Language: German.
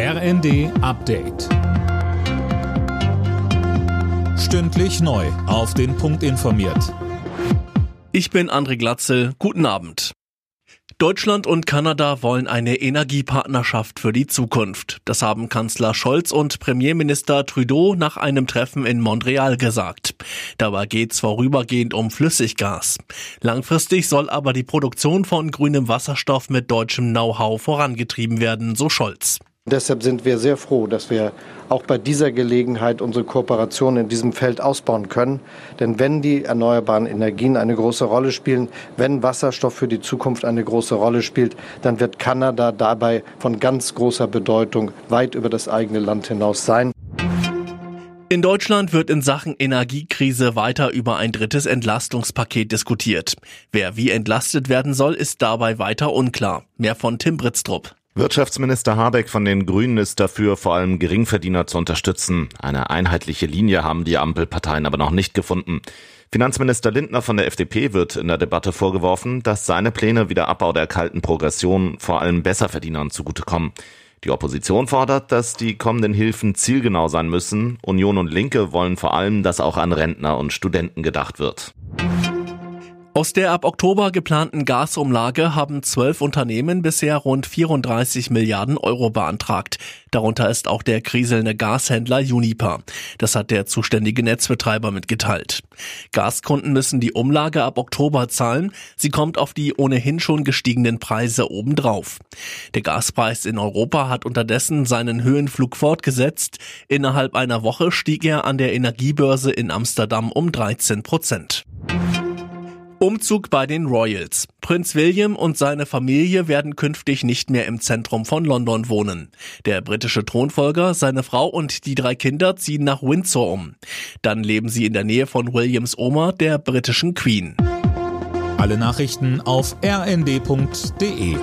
RND Update. Stündlich neu. Auf den Punkt informiert. Ich bin André Glatzel. Guten Abend. Deutschland und Kanada wollen eine Energiepartnerschaft für die Zukunft. Das haben Kanzler Scholz und Premierminister Trudeau nach einem Treffen in Montreal gesagt. Dabei geht's vorübergehend um Flüssiggas. Langfristig soll aber die Produktion von grünem Wasserstoff mit deutschem Know-how vorangetrieben werden, so Scholz. Deshalb sind wir sehr froh, dass wir auch bei dieser Gelegenheit unsere Kooperation in diesem Feld ausbauen können. Denn wenn die erneuerbaren Energien eine große Rolle spielen, wenn Wasserstoff für die Zukunft eine große Rolle spielt, dann wird Kanada dabei von ganz großer Bedeutung weit über das eigene Land hinaus sein. In Deutschland wird in Sachen Energiekrise weiter über ein drittes Entlastungspaket diskutiert. Wer wie entlastet werden soll, ist dabei weiter unklar. Mehr von Tim Britztrup. Wirtschaftsminister Habeck von den Grünen ist dafür, vor allem Geringverdiener zu unterstützen. Eine einheitliche Linie haben die Ampelparteien aber noch nicht gefunden. Finanzminister Lindner von der FDP wird in der Debatte vorgeworfen, dass seine Pläne wie der Abbau der kalten Progression vor allem Besserverdienern zugutekommen. Die Opposition fordert, dass die kommenden Hilfen zielgenau sein müssen. Union und Linke wollen vor allem, dass auch an Rentner und Studenten gedacht wird. Aus der ab Oktober geplanten Gasumlage haben zwölf Unternehmen bisher rund 34 Milliarden Euro beantragt. Darunter ist auch der kriselnde Gashändler Uniper. Das hat der zuständige Netzbetreiber mitgeteilt. Gaskunden müssen die Umlage ab Oktober zahlen. Sie kommt auf die ohnehin schon gestiegenen Preise obendrauf. Der Gaspreis in Europa hat unterdessen seinen Höhenflug fortgesetzt. Innerhalb einer Woche stieg er an der Energiebörse in Amsterdam um 13 Prozent. Umzug bei den Royals. Prinz William und seine Familie werden künftig nicht mehr im Zentrum von London wohnen. Der britische Thronfolger, seine Frau und die drei Kinder ziehen nach Windsor um. Dann leben sie in der Nähe von Williams Oma, der britischen Queen. Alle Nachrichten auf rnd.de